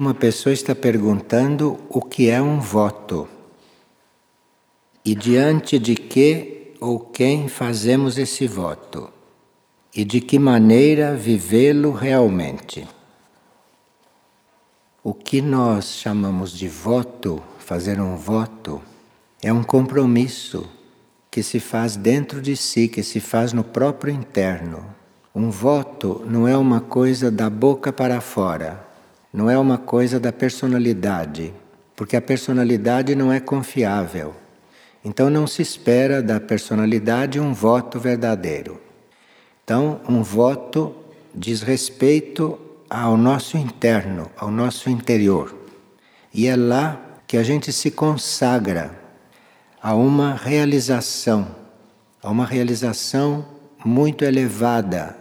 Uma pessoa está perguntando o que é um voto e diante de que ou quem fazemos esse voto e de que maneira vivê-lo realmente. O que nós chamamos de voto, fazer um voto, é um compromisso que se faz dentro de si, que se faz no próprio interno. Um voto não é uma coisa da boca para fora, não é uma coisa da personalidade, porque a personalidade não é confiável. Então não se espera da personalidade um voto verdadeiro. Então, um voto diz respeito ao nosso interno, ao nosso interior. E é lá que a gente se consagra a uma realização, a uma realização muito elevada.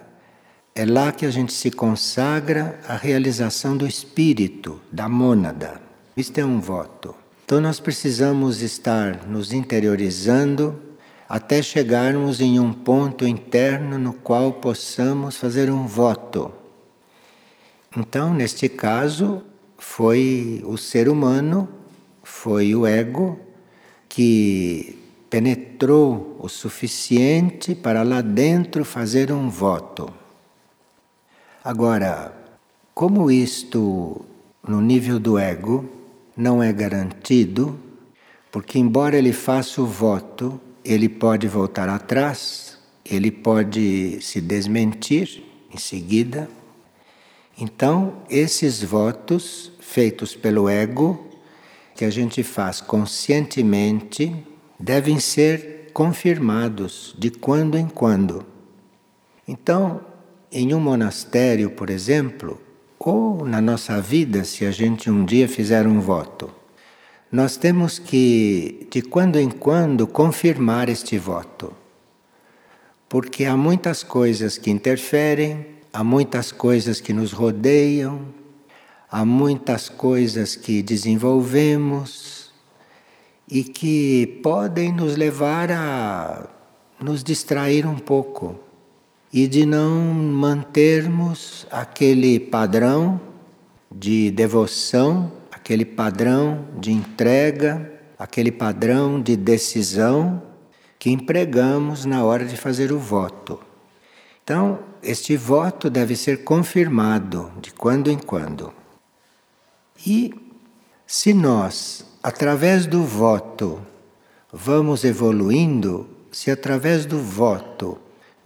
É lá que a gente se consagra à realização do espírito, da mônada. Isto é um voto. Então nós precisamos estar nos interiorizando até chegarmos em um ponto interno no qual possamos fazer um voto. Então, neste caso, foi o ser humano, foi o ego que penetrou o suficiente para lá dentro fazer um voto. Agora, como isto no nível do ego não é garantido, porque embora ele faça o voto, ele pode voltar atrás, ele pode se desmentir em seguida. Então, esses votos feitos pelo ego que a gente faz conscientemente devem ser confirmados de quando em quando. Então, em um monastério, por exemplo, ou na nossa vida, se a gente um dia fizer um voto, nós temos que, de quando em quando, confirmar este voto. Porque há muitas coisas que interferem, há muitas coisas que nos rodeiam, há muitas coisas que desenvolvemos e que podem nos levar a nos distrair um pouco e de não mantermos aquele padrão de devoção, aquele padrão de entrega, aquele padrão de decisão que empregamos na hora de fazer o voto. Então, este voto deve ser confirmado de quando em quando. E se nós, através do voto, vamos evoluindo, se através do voto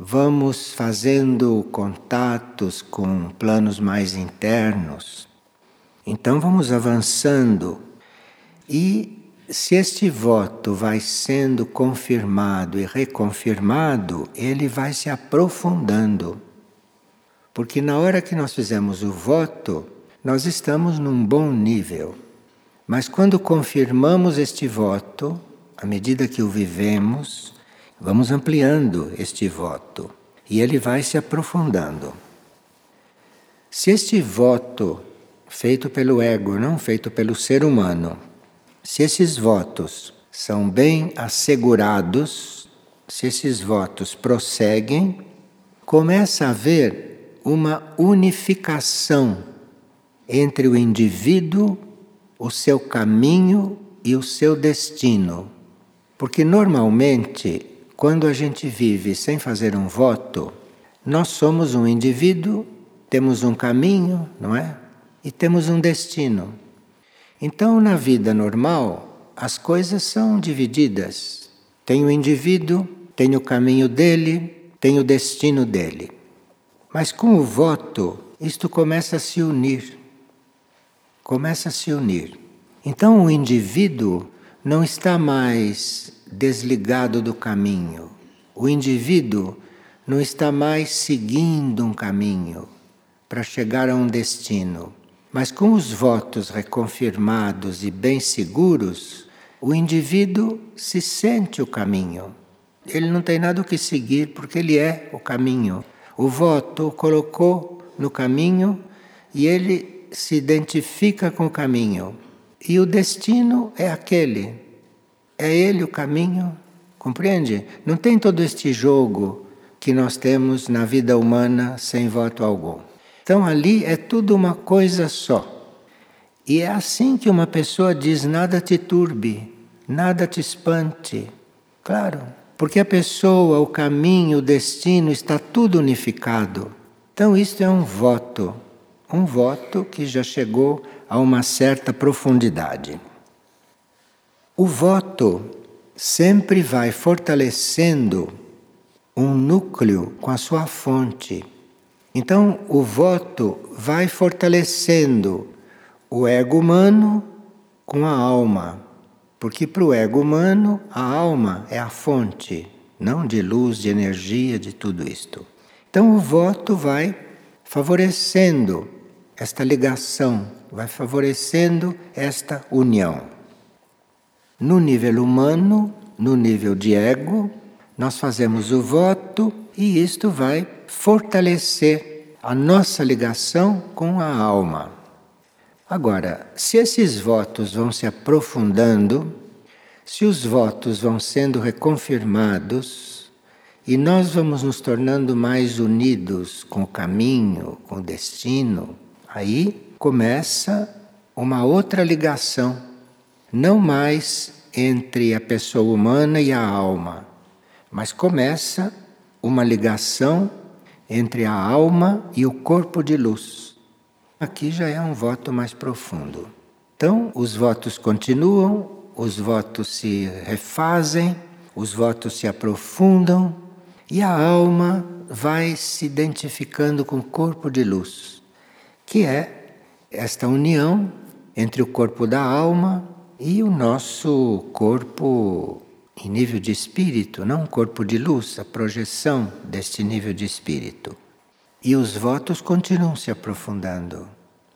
vamos fazendo contatos com planos mais internos, então vamos avançando e se este voto vai sendo confirmado e reconfirmado, ele vai se aprofundando. Porque na hora que nós fizemos o voto, nós estamos num bom nível. Mas quando confirmamos este voto, à medida que o vivemos, vamos ampliando este voto e ele vai se aprofundando. Se este voto feito pelo ego, não feito pelo ser humano, se esses votos são bem assegurados, se esses votos prosseguem, começa a haver uma unificação entre o indivíduo, o seu caminho e o seu destino. Porque normalmente, quando a gente vive sem fazer um voto, nós somos um indivíduo, temos um caminho, não é? E temos um destino. Então, na vida normal, as coisas são divididas. Tem o indivíduo, tem o caminho dele, tem o destino dele. Mas com o voto, isto começa a se unir começa a se unir. Então o indivíduo não está mais desligado do caminho. O indivíduo não está mais seguindo um caminho para chegar a um destino. Mas com os votos reconfirmados e bem seguros, o indivíduo se sente o caminho. Ele não tem nada o que seguir porque ele é o caminho. O voto o colocou no caminho e ele se identifica com o caminho. E o destino é aquele. É ele o caminho. Compreende? Não tem todo este jogo que nós temos na vida humana sem voto algum. Então ali é tudo uma coisa só. E é assim que uma pessoa diz: nada te turbe, nada te espante. Claro, porque a pessoa, o caminho, o destino está tudo unificado. Então, isto é um voto, um voto que já chegou a uma certa profundidade. O voto sempre vai fortalecendo um núcleo com a sua fonte. Então, o voto vai fortalecendo o ego humano com a alma. Porque para o ego humano, a alma é a fonte, não de luz, de energia, de tudo isto. Então, o voto vai favorecendo esta ligação, vai favorecendo esta união. No nível humano, no nível de ego, nós fazemos o voto e isto vai fortalecer a nossa ligação com a alma. Agora, se esses votos vão se aprofundando, se os votos vão sendo reconfirmados e nós vamos nos tornando mais unidos com o caminho, com o destino, aí começa uma outra ligação, não mais entre a pessoa humana e a alma, mas começa uma ligação entre a alma e o corpo de luz. Aqui já é um voto mais profundo. Então, os votos continuam, os votos se refazem, os votos se aprofundam e a alma vai se identificando com o corpo de luz, que é esta união entre o corpo da alma e o nosso corpo em nível de espírito, não corpo de luz, a projeção deste nível de espírito. E os votos continuam se aprofundando.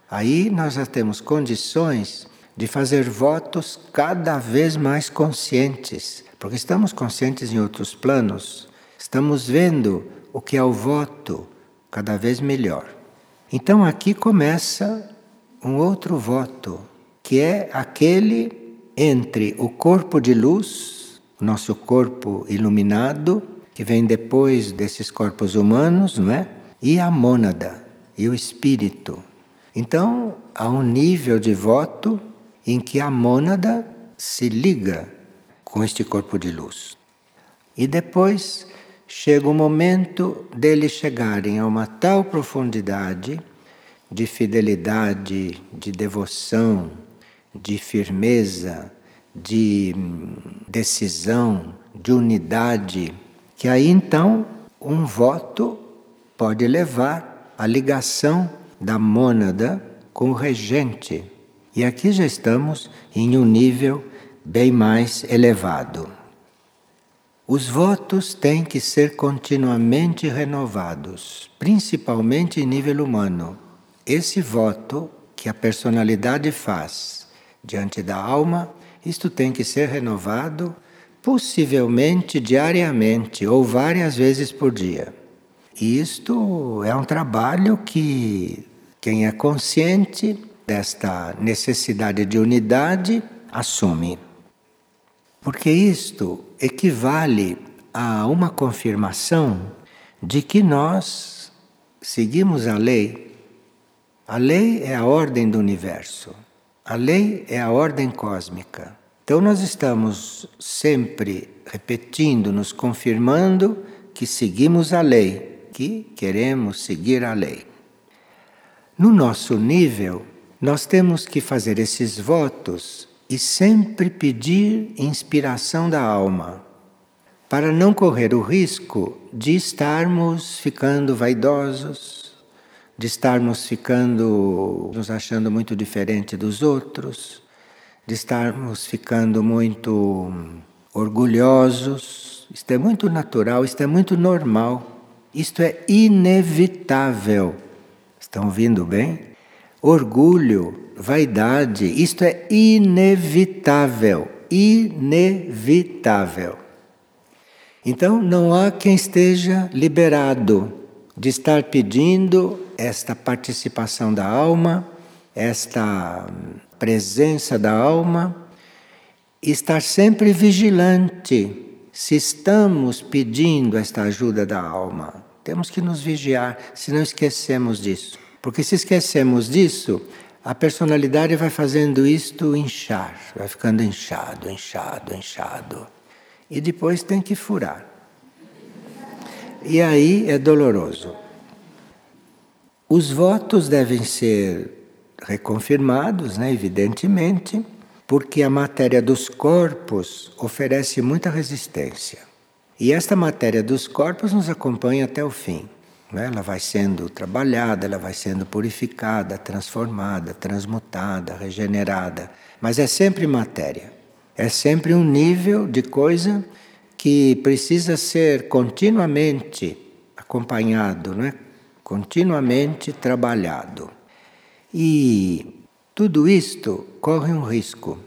Aí nós já temos condições de fazer votos cada vez mais conscientes, porque estamos conscientes em outros planos, estamos vendo o que é o voto cada vez melhor. Então aqui começa um outro voto, que é aquele entre o corpo de luz o nosso corpo iluminado, que vem depois desses corpos humanos, não é? E a mônada, e o espírito. Então, há um nível de voto em que a mônada se liga com este corpo de luz. E depois chega o momento deles chegarem a uma tal profundidade de fidelidade, de devoção, de firmeza, de decisão, de unidade, que aí então um voto pode levar à ligação da mônada com o regente. E aqui já estamos em um nível bem mais elevado. Os votos têm que ser continuamente renovados, principalmente em nível humano. Esse voto que a personalidade faz diante da alma isto tem que ser renovado, possivelmente diariamente ou várias vezes por dia. Isto é um trabalho que quem é consciente desta necessidade de unidade assume. Porque isto equivale a uma confirmação de que nós seguimos a lei. A lei é a ordem do universo. A lei é a ordem cósmica. Então nós estamos sempre repetindo, nos confirmando que seguimos a lei, que queremos seguir a lei. No nosso nível, nós temos que fazer esses votos e sempre pedir inspiração da alma, para não correr o risco de estarmos ficando vaidosos, de estarmos ficando, nos achando muito diferente dos outros, de estarmos ficando muito orgulhosos. Isto é muito natural, isto é muito normal, isto é inevitável. Estão ouvindo bem? Orgulho, vaidade, isto é inevitável, inevitável. Então não há quem esteja liberado de estar pedindo esta participação da alma, esta presença da alma, estar sempre vigilante se estamos pedindo esta ajuda da alma. Temos que nos vigiar, se não esquecemos disso. Porque se esquecemos disso, a personalidade vai fazendo isto inchar, vai ficando inchado, inchado, inchado. E depois tem que furar. E aí é doloroso. Os votos devem ser reconfirmados, né, evidentemente, porque a matéria dos corpos oferece muita resistência. E esta matéria dos corpos nos acompanha até o fim. Né? Ela vai sendo trabalhada, ela vai sendo purificada, transformada, transmutada, regenerada. Mas é sempre matéria. É sempre um nível de coisa que precisa ser continuamente acompanhado, né? continuamente trabalhado. E tudo isto corre um risco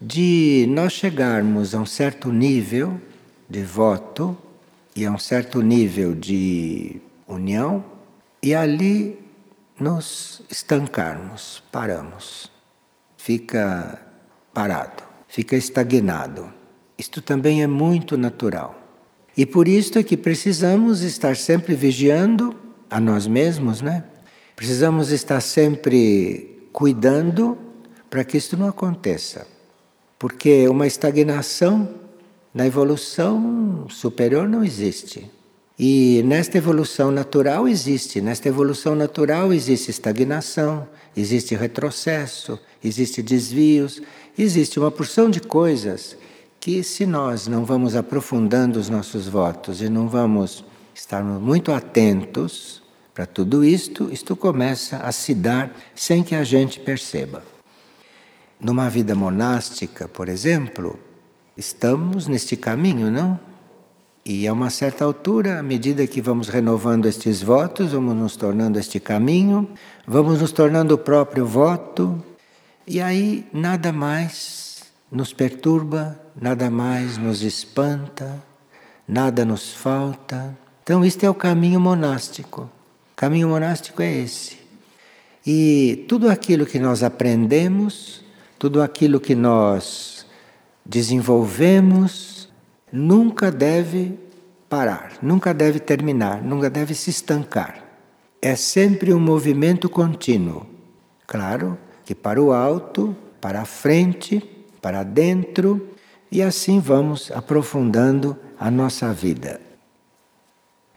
de nós chegarmos a um certo nível de voto e a um certo nível de união e ali nos estancarmos, paramos. Fica parado, fica estagnado. Isto também é muito natural. E por isso é que precisamos estar sempre vigiando a nós mesmos, né? Precisamos estar sempre cuidando para que isto não aconteça. Porque uma estagnação na evolução superior não existe. E nesta evolução natural existe, nesta evolução natural existe estagnação, existe retrocesso, existe desvios, existe uma porção de coisas que se nós não vamos aprofundando os nossos votos e não vamos estarmos muito atentos para tudo isto, isto começa a se dar sem que a gente perceba. Numa vida monástica, por exemplo, estamos neste caminho, não? E a uma certa altura, à medida que vamos renovando estes votos, vamos nos tornando este caminho, vamos nos tornando o próprio voto, e aí nada mais nos perturba, nada mais nos espanta, nada nos falta. Então, este é o caminho monástico. O caminho monástico é esse. E tudo aquilo que nós aprendemos, tudo aquilo que nós desenvolvemos, nunca deve parar, nunca deve terminar, nunca deve se estancar. É sempre um movimento contínuo. Claro que para o alto, para a frente, para dentro, e assim vamos aprofundando a nossa vida.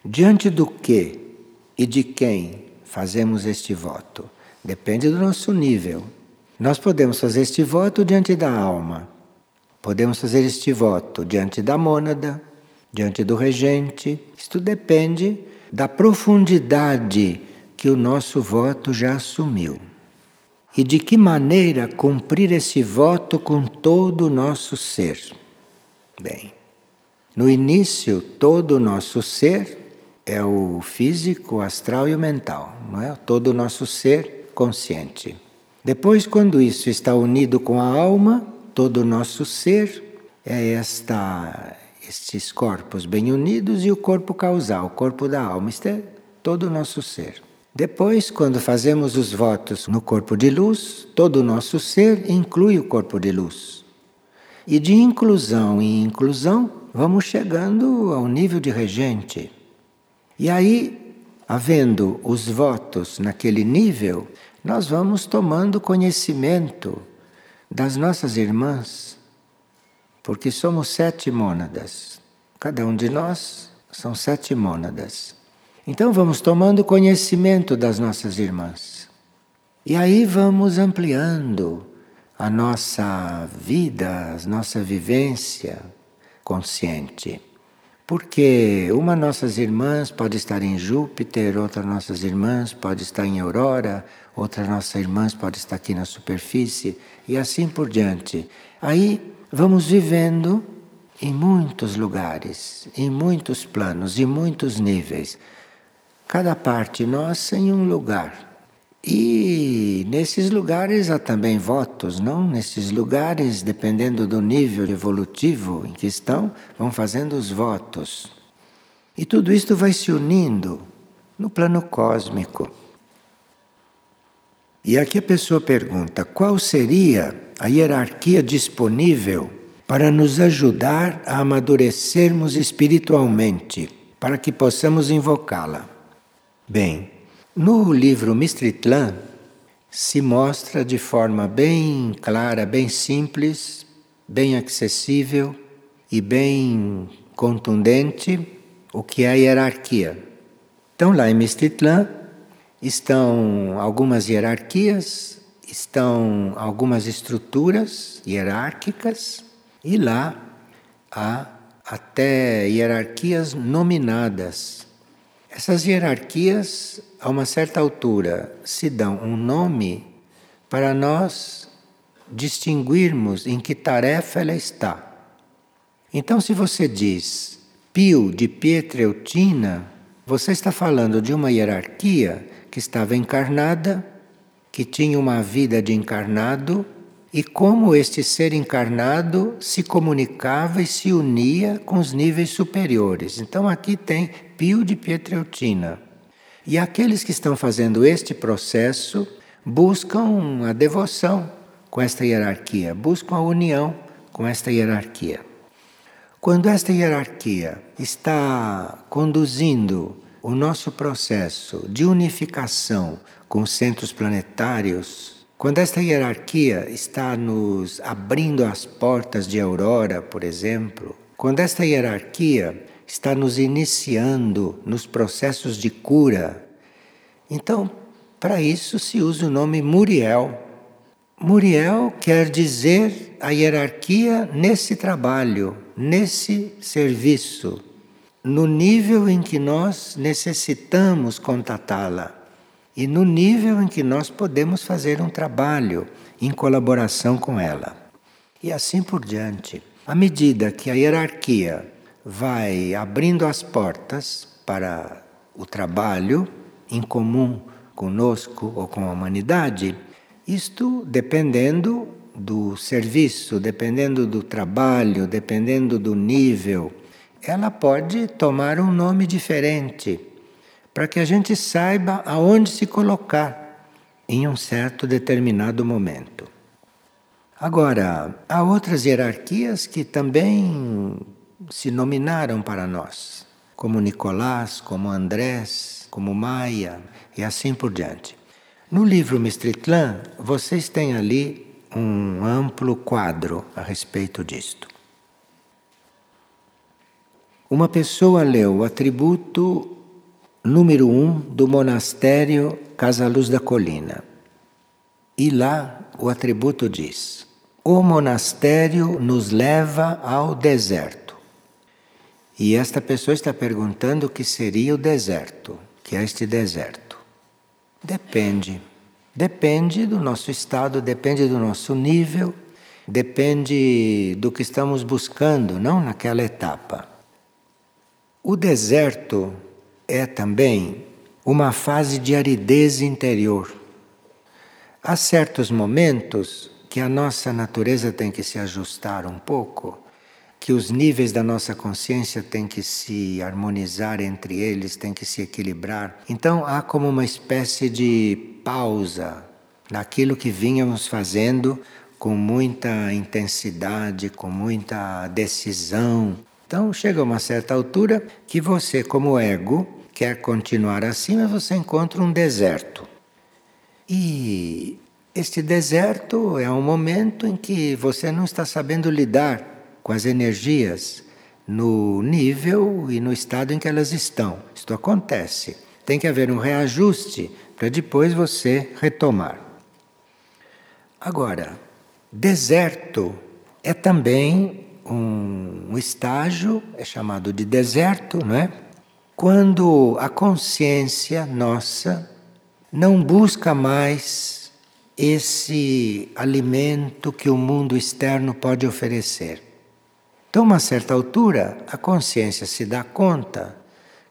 Diante do que e de quem fazemos este voto? Depende do nosso nível. Nós podemos fazer este voto diante da alma Podemos fazer este voto diante da mônada, diante do regente. Isto depende da profundidade que o nosso voto já assumiu. E de que maneira cumprir esse voto com todo o nosso ser. Bem, no início, todo o nosso ser é o físico, o astral e o mental, não é? Todo o nosso ser consciente. Depois, quando isso está unido com a alma, todo o nosso ser é esta, estes corpos bem unidos e o corpo causal, o corpo da alma. Isto é todo o nosso ser. Depois, quando fazemos os votos no corpo de luz, todo o nosso ser inclui o corpo de luz. E de inclusão em inclusão, vamos chegando ao nível de regente. E aí, havendo os votos naquele nível, nós vamos tomando conhecimento das nossas irmãs, porque somos sete mônadas. Cada um de nós são sete mônadas. Então vamos tomando conhecimento das nossas irmãs. E aí vamos ampliando a nossa vida, a nossa vivência consciente. Porque uma nossas irmãs pode estar em Júpiter, outra nossas irmãs pode estar em Aurora, outra nossas irmãs pode estar aqui na superfície e assim por diante. Aí vamos vivendo em muitos lugares, em muitos planos, em muitos níveis. Cada parte nossa em um lugar. E nesses lugares há também votos, não? Nesses lugares, dependendo do nível evolutivo em que estão, vão fazendo os votos. E tudo isto vai se unindo no plano cósmico. E aqui a pessoa pergunta: qual seria a hierarquia disponível para nos ajudar a amadurecermos espiritualmente, para que possamos invocá-la? Bem, no livro Mistritlan, se mostra de forma bem clara, bem simples, bem acessível e bem contundente o que é a hierarquia. Então, lá em Mistitlã estão algumas hierarquias, estão algumas estruturas hierárquicas e lá há até hierarquias nominadas. Essas hierarquias, a uma certa altura, se dão um nome para nós distinguirmos em que tarefa ela está. Então, se você diz Pio de Pietreutina, você está falando de uma hierarquia que estava encarnada, que tinha uma vida de encarnado e como este ser encarnado se comunicava e se unia com os níveis superiores. Então aqui tem Pio de Pietreutina. E aqueles que estão fazendo este processo buscam a devoção com esta hierarquia, buscam a união com esta hierarquia. Quando esta hierarquia está conduzindo o nosso processo de unificação com os centros planetários, quando esta hierarquia está nos abrindo as portas de aurora, por exemplo, quando esta hierarquia está nos iniciando nos processos de cura, então, para isso se usa o nome Muriel. Muriel quer dizer a hierarquia nesse trabalho, nesse serviço, no nível em que nós necessitamos contatá-la e no nível em que nós podemos fazer um trabalho em colaboração com ela. E assim por diante. À medida que a hierarquia vai abrindo as portas para o trabalho em comum conosco ou com a humanidade, isto dependendo do serviço, dependendo do trabalho, dependendo do nível, ela pode tomar um nome diferente para que a gente saiba aonde se colocar em um certo determinado momento. Agora, há outras hierarquias que também se nominaram para nós, como Nicolás, como Andrés, como Maia e assim por diante. No livro Mistritlã, vocês têm ali um amplo quadro a respeito disto. Uma pessoa leu o atributo número um do monastério Casa Luz da Colina. E lá o atributo diz: O monastério nos leva ao deserto. E esta pessoa está perguntando o que seria o deserto, que é este deserto. Depende. Depende do nosso estado, depende do nosso nível, depende do que estamos buscando, não naquela etapa. O deserto é também uma fase de aridez interior. Há certos momentos que a nossa natureza tem que se ajustar um pouco, que os níveis da nossa consciência têm que se harmonizar entre eles, têm que se equilibrar. Então há como uma espécie de pausa naquilo que vínhamos fazendo com muita intensidade, com muita decisão. Então chega uma certa altura que você, como ego, quer continuar assim, mas você encontra um deserto. E este deserto é um momento em que você não está sabendo lidar com as energias no nível e no estado em que elas estão. Isto acontece. Tem que haver um reajuste para depois você retomar. Agora, deserto é também um, estágio, é chamado de deserto, não é? quando a consciência nossa não busca mais esse alimento que o mundo externo pode oferecer. Então, uma certa altura, a consciência se dá conta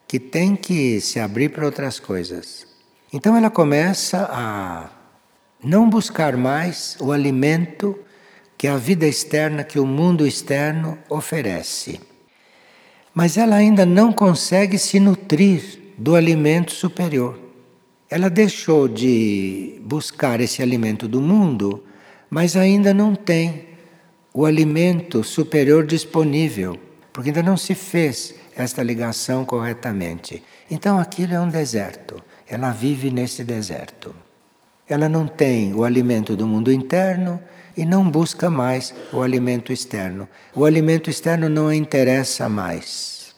que tem que se abrir para outras coisas. Então, ela começa a não buscar mais o alimento que a vida externa, que o mundo externo oferece mas ela ainda não consegue se nutrir do alimento superior. Ela deixou de buscar esse alimento do mundo, mas ainda não tem o alimento superior disponível, porque ainda não se fez esta ligação corretamente. Então aquilo é um deserto. Ela vive nesse deserto. ela não tem o alimento do mundo interno e não busca mais o alimento externo. O alimento externo não a interessa mais.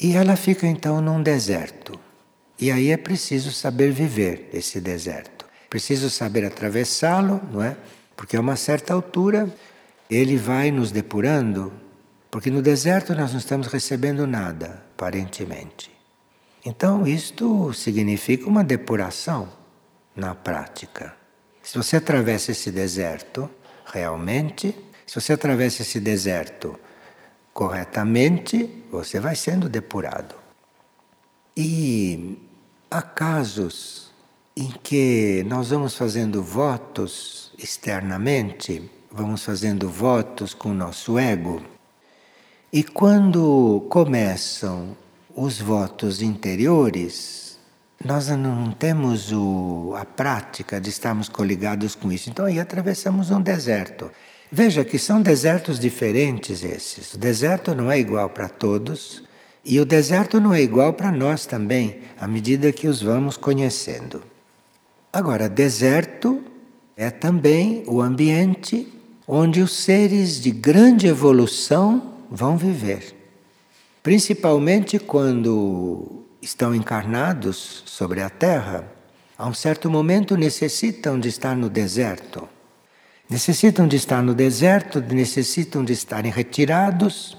E ela fica então num deserto. E aí é preciso saber viver esse deserto. Preciso saber atravessá-lo, não é? Porque a uma certa altura ele vai nos depurando, porque no deserto nós não estamos recebendo nada, aparentemente. Então, isto significa uma depuração na prática. Se você atravessa esse deserto realmente, se você atravessa esse deserto corretamente, você vai sendo depurado. E há casos em que nós vamos fazendo votos externamente, vamos fazendo votos com o nosso ego, e quando começam os votos interiores, nós não temos o, a prática de estarmos coligados com isso. Então aí atravessamos um deserto. Veja que são desertos diferentes esses. O deserto não é igual para todos e o deserto não é igual para nós também, à medida que os vamos conhecendo. Agora, deserto é também o ambiente onde os seres de grande evolução vão viver. Principalmente quando estão encarnados sobre a Terra, a um certo momento necessitam de estar no deserto. Necessitam de estar no deserto, necessitam de estarem retirados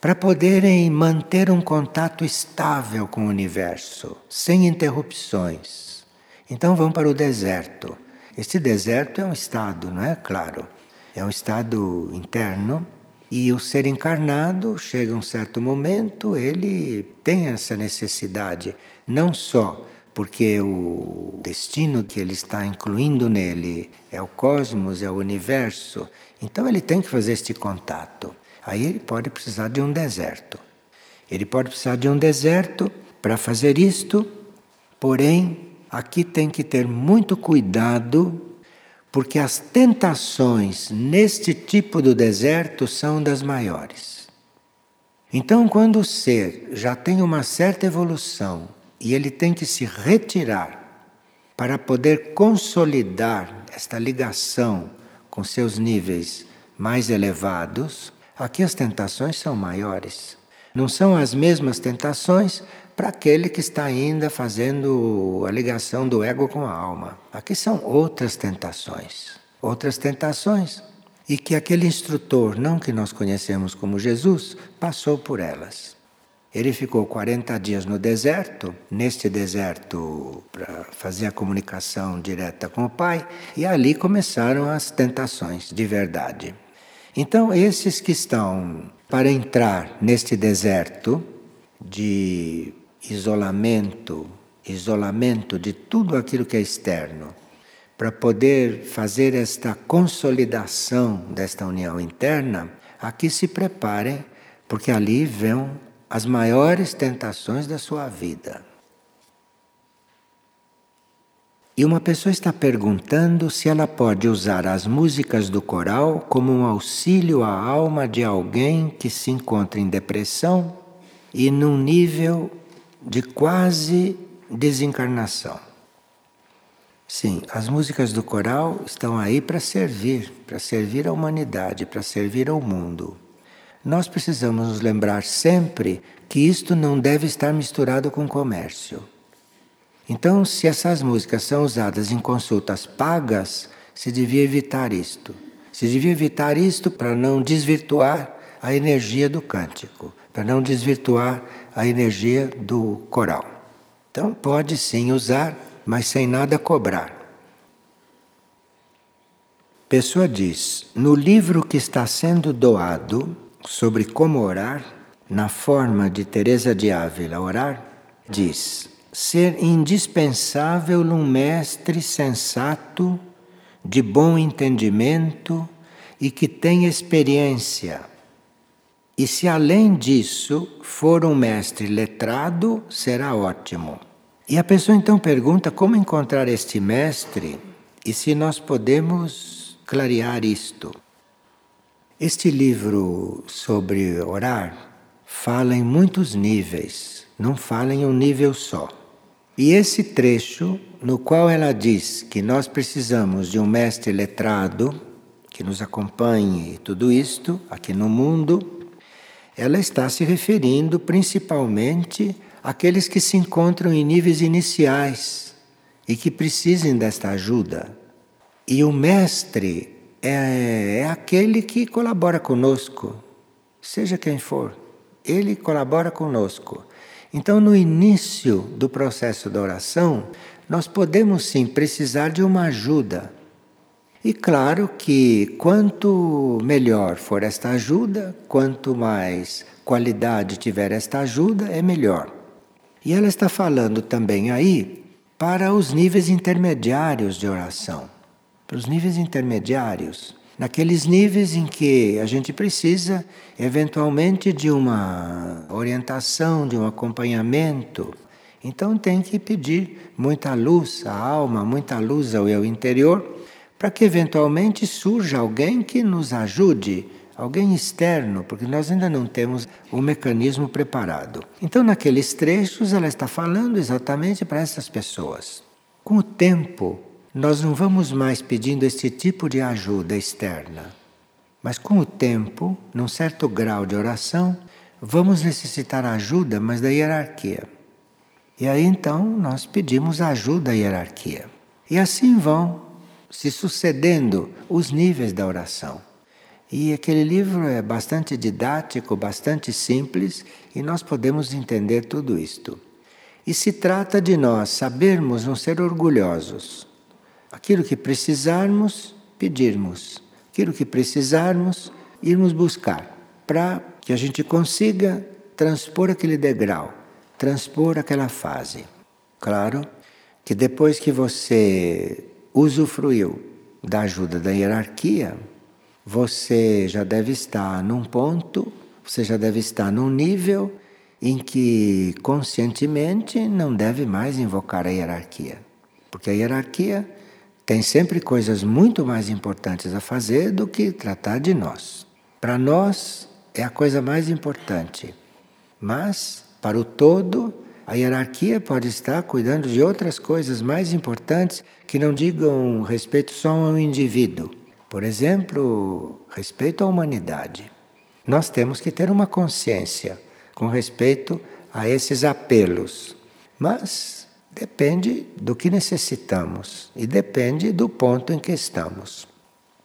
para poderem manter um contato estável com o universo, sem interrupções. Então vão para o deserto. Este deserto é um estado, não é? Claro. É um estado interno e o ser encarnado, chega um certo momento, ele tem essa necessidade, não só porque o destino que ele está incluindo nele é o cosmos, é o universo, então ele tem que fazer este contato. Aí ele pode precisar de um deserto. Ele pode precisar de um deserto para fazer isto, porém, aqui tem que ter muito cuidado porque as tentações neste tipo do deserto são das maiores. Então, quando o ser já tem uma certa evolução e ele tem que se retirar para poder consolidar esta ligação com seus níveis mais elevados, aqui as tentações são maiores. Não são as mesmas tentações para aquele que está ainda fazendo a ligação do ego com a alma. Aqui são outras tentações. Outras tentações. E que aquele instrutor, não que nós conhecemos como Jesus, passou por elas. Ele ficou 40 dias no deserto, neste deserto para fazer a comunicação direta com o Pai, e ali começaram as tentações de verdade. Então, esses que estão para entrar neste deserto de isolamento, isolamento de tudo aquilo que é externo, para poder fazer esta consolidação desta união interna, aqui se preparem, porque ali vão as maiores tentações da sua vida. E uma pessoa está perguntando se ela pode usar as músicas do coral como um auxílio à alma de alguém que se encontra em depressão e num nível de quase desencarnação. Sim, as músicas do coral estão aí para servir, para servir à humanidade, para servir ao mundo. Nós precisamos nos lembrar sempre que isto não deve estar misturado com comércio. Então, se essas músicas são usadas em consultas pagas, se devia evitar isto. Se devia evitar isto para não desvirtuar a energia do cântico, para não desvirtuar a energia do coral. Então pode sim usar, mas sem nada cobrar. Pessoa diz: no livro que está sendo doado sobre como orar, na forma de Teresa de Ávila orar, diz: ser indispensável um mestre sensato, de bom entendimento e que tenha experiência e se além disso for um mestre letrado, será ótimo. E a pessoa então pergunta como encontrar este mestre e se nós podemos clarear isto. Este livro sobre orar fala em muitos níveis, não fala em um nível só. E esse trecho, no qual ela diz que nós precisamos de um mestre letrado que nos acompanhe tudo isto aqui no mundo, ela está se referindo principalmente àqueles que se encontram em níveis iniciais e que precisem desta ajuda. E o mestre é, é aquele que colabora conosco, seja quem for, ele colabora conosco. Então, no início do processo da oração, nós podemos sim precisar de uma ajuda. E claro que quanto melhor for esta ajuda, quanto mais qualidade tiver esta ajuda, é melhor. E ela está falando também aí para os níveis intermediários de oração. Para os níveis intermediários naqueles níveis em que a gente precisa eventualmente de uma orientação, de um acompanhamento. Então tem que pedir muita luz à alma, muita luz ao eu interior, para que eventualmente surja alguém que nos ajude, alguém externo, porque nós ainda não temos o mecanismo preparado. Então, naqueles trechos, ela está falando exatamente para essas pessoas. Com o tempo, nós não vamos mais pedindo esse tipo de ajuda externa. Mas com o tempo, num certo grau de oração, vamos necessitar ajuda, mas da hierarquia. E aí então nós pedimos ajuda à hierarquia. E assim vão se sucedendo os níveis da oração. E aquele livro é bastante didático, bastante simples, e nós podemos entender tudo isto. E se trata de nós sabermos não ser orgulhosos, Aquilo que precisarmos, pedirmos. Aquilo que precisarmos, irmos buscar. Para que a gente consiga transpor aquele degrau, transpor aquela fase. Claro que depois que você usufruiu da ajuda da hierarquia, você já deve estar num ponto, você já deve estar num nível em que conscientemente não deve mais invocar a hierarquia. Porque a hierarquia tem sempre coisas muito mais importantes a fazer do que tratar de nós. Para nós é a coisa mais importante, mas para o todo, a hierarquia pode estar cuidando de outras coisas mais importantes que não digam respeito só ao indivíduo. Por exemplo, respeito à humanidade. Nós temos que ter uma consciência com respeito a esses apelos. Mas Depende do que necessitamos e depende do ponto em que estamos.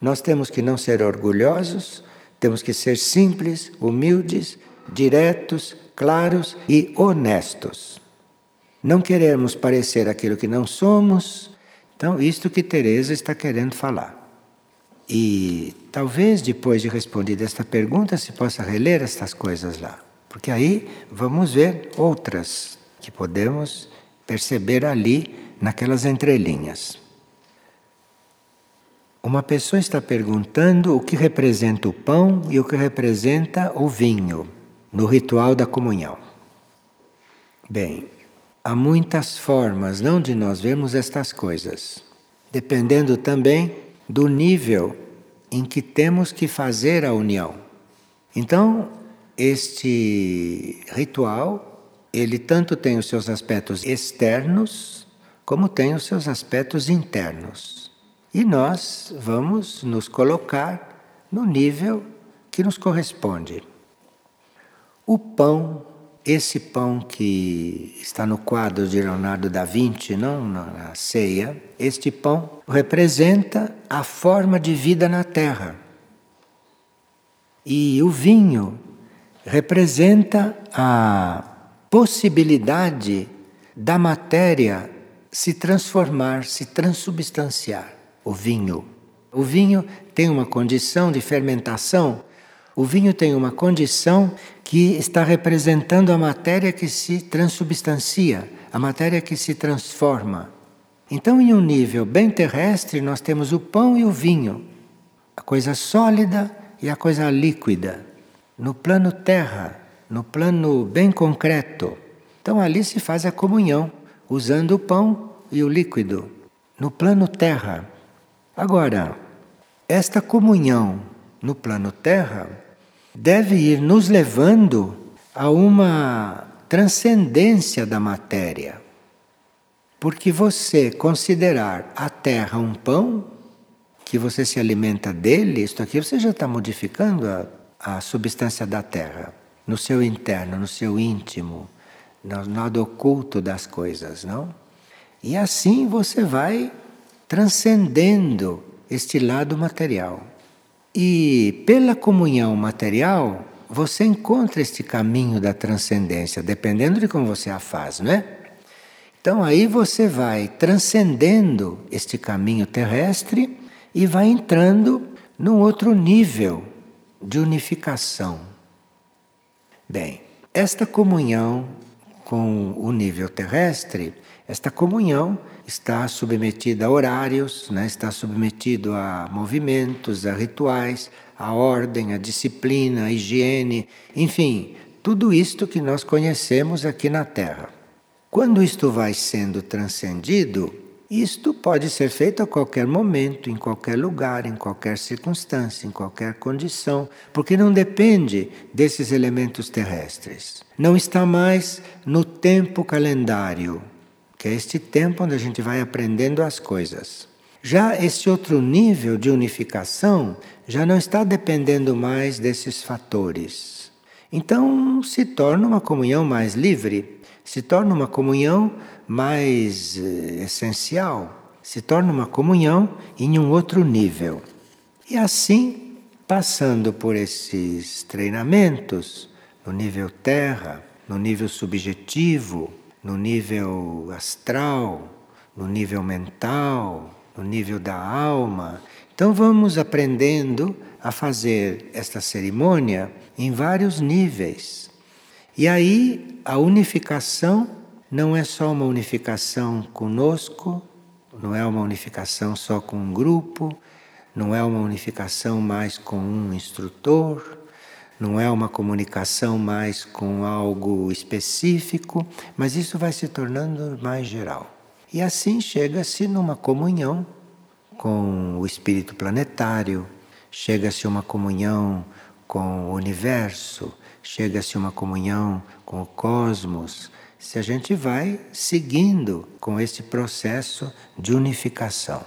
Nós temos que não ser orgulhosos, temos que ser simples, humildes, diretos, claros e honestos. Não queremos parecer aquilo que não somos. Então, isto que Teresa está querendo falar. E talvez depois de respondida esta pergunta se possa reler estas coisas lá, porque aí vamos ver outras que podemos perceber ali naquelas entrelinhas. Uma pessoa está perguntando o que representa o pão e o que representa o vinho no ritual da comunhão. Bem, há muitas formas não de nós vermos estas coisas, dependendo também do nível em que temos que fazer a união. Então, este ritual ele tanto tem os seus aspectos externos, como tem os seus aspectos internos. E nós vamos nos colocar no nível que nos corresponde. O pão, esse pão que está no quadro de Leonardo da Vinci, não na ceia, este pão representa a forma de vida na terra. E o vinho representa a possibilidade da matéria se transformar, se transubstanciar. O vinho. O vinho tem uma condição de fermentação, o vinho tem uma condição que está representando a matéria que se transubstancia, a matéria que se transforma. Então, em um nível bem terrestre, nós temos o pão e o vinho, a coisa sólida e a coisa líquida. No plano terra, no plano bem concreto. Então ali se faz a comunhão, usando o pão e o líquido, no plano terra. Agora, esta comunhão no plano terra deve ir nos levando a uma transcendência da matéria. Porque você considerar a terra um pão, que você se alimenta dele, isto aqui você já está modificando a, a substância da terra, no seu interno, no seu íntimo, no lado oculto das coisas, não? E assim você vai transcendendo este lado material. E pela comunhão material, você encontra este caminho da transcendência, dependendo de como você a faz, não é? Então aí você vai transcendendo este caminho terrestre e vai entrando num outro nível de unificação. Bem, esta comunhão com o nível terrestre, esta comunhão está submetida a horários, né? está submetido a movimentos, a rituais, a ordem, a disciplina, a higiene, enfim, tudo isto que nós conhecemos aqui na Terra. Quando isto vai sendo transcendido, isto pode ser feito a qualquer momento, em qualquer lugar, em qualquer circunstância, em qualquer condição, porque não depende desses elementos terrestres. Não está mais no tempo calendário, que é este tempo onde a gente vai aprendendo as coisas. Já esse outro nível de unificação já não está dependendo mais desses fatores. Então se torna uma comunhão mais livre, se torna uma comunhão mais eh, essencial, se torna uma comunhão em um outro nível. E assim, passando por esses treinamentos, no nível terra, no nível subjetivo, no nível astral, no nível mental, no nível da alma. Então vamos aprendendo a fazer esta cerimônia em vários níveis. E aí a unificação não é só uma unificação conosco, não é uma unificação só com um grupo, não é uma unificação mais com um instrutor, não é uma comunicação mais com algo específico, mas isso vai se tornando mais geral. E assim chega-se numa comunhão com o espírito planetário, chega-se uma comunhão com o universo, chega-se uma comunhão com o cosmos, se a gente vai seguindo com esse processo de unificação.